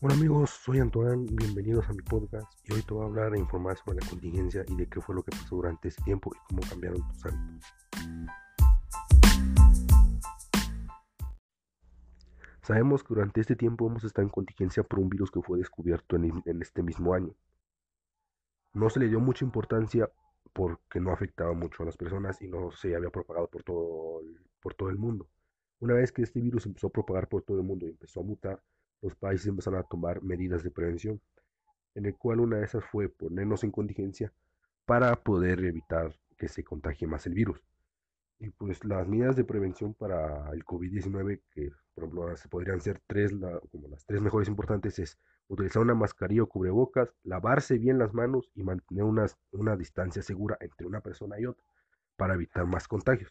Hola amigos, soy Antoine, bienvenidos a mi podcast y hoy te voy a hablar e informar sobre la contingencia y de qué fue lo que pasó durante ese tiempo y cómo cambiaron tus hábitos. Sabemos que durante este tiempo hemos estado en contingencia por un virus que fue descubierto en, este mismo año. No se le dio mucha importancia porque no afectaba mucho a las personas y no se había propagado por todo, por todo el mundo. Una vez que este virus empezó a propagar por todo el mundo y empezó a mutar, los países empezaron a tomar medidas de prevención, en el cual una de esas fue ponernos en contingencia para poder evitar que se contagie más el virus. Y pues las medidas de prevención para el COVID-19, que por ejemplo se podrían ser tres, como las tres mejores importantes, es utilizar una mascarilla o cubrebocas, lavarse bien las manos y mantener una, una distancia segura entre una persona y otra para evitar más contagios.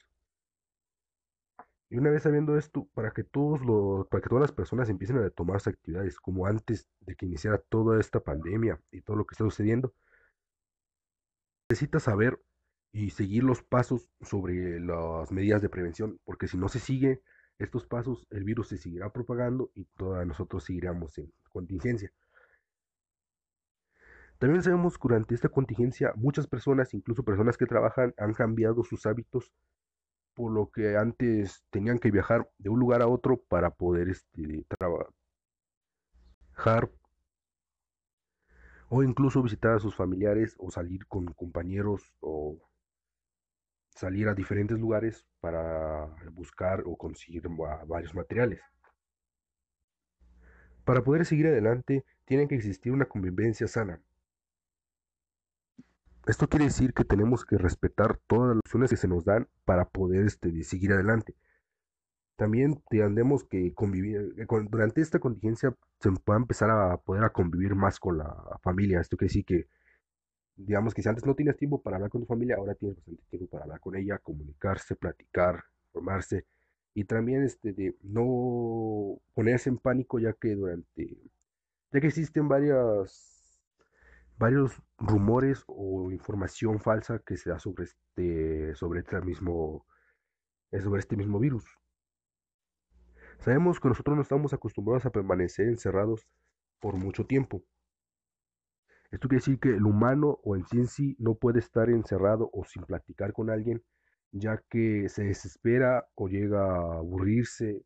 Y una vez sabiendo esto, para que todos los, para que todas las personas empiecen a tomar sus actividades como antes de que iniciara toda esta pandemia y todo lo que está sucediendo, necesita saber y seguir los pasos sobre las medidas de prevención, porque si no se sigue estos pasos, el virus se seguirá propagando y todos nosotros seguiremos en contingencia. También sabemos que durante esta contingencia muchas personas, incluso personas que trabajan, han cambiado sus hábitos por lo que antes tenían que viajar de un lugar a otro para poder este, trabajar o incluso visitar a sus familiares o salir con compañeros o salir a diferentes lugares para buscar o conseguir varios materiales. Para poder seguir adelante tiene que existir una convivencia sana, esto quiere decir que tenemos que respetar todas las opciones que se nos dan para poder este, seguir adelante. También tendremos que convivir, eh, durante esta contingencia se va a empezar a poder a convivir más con la familia. Esto quiere decir que, digamos que si antes no tienes tiempo para hablar con tu familia, ahora tienes bastante tiempo para hablar con ella, comunicarse, platicar, formarse y también este, de no ponerse en pánico ya que durante, ya que existen varias varios rumores o información falsa que se da sobre este, sobre este mismo, eh, sobre este mismo virus. Sabemos que nosotros no estamos acostumbrados a permanecer encerrados por mucho tiempo. Esto quiere decir que el humano o en sí no puede estar encerrado o sin platicar con alguien, ya que se desespera o llega a aburrirse,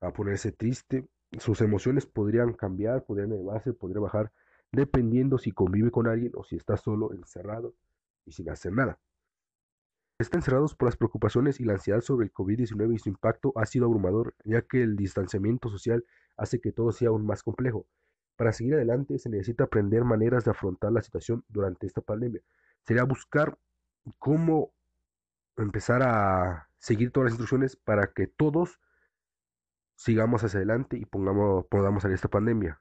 a ponerse triste. Sus emociones podrían cambiar, podrían elevarse, podrían bajar dependiendo si convive con alguien o si está solo, encerrado y sin hacer nada. Están encerrados por las preocupaciones y la ansiedad sobre el COVID-19 y su impacto ha sido abrumador, ya que el distanciamiento social hace que todo sea aún más complejo. Para seguir adelante se necesita aprender maneras de afrontar la situación durante esta pandemia. Sería buscar cómo empezar a seguir todas las instrucciones para que todos sigamos hacia adelante y pongamos, podamos salir esta pandemia.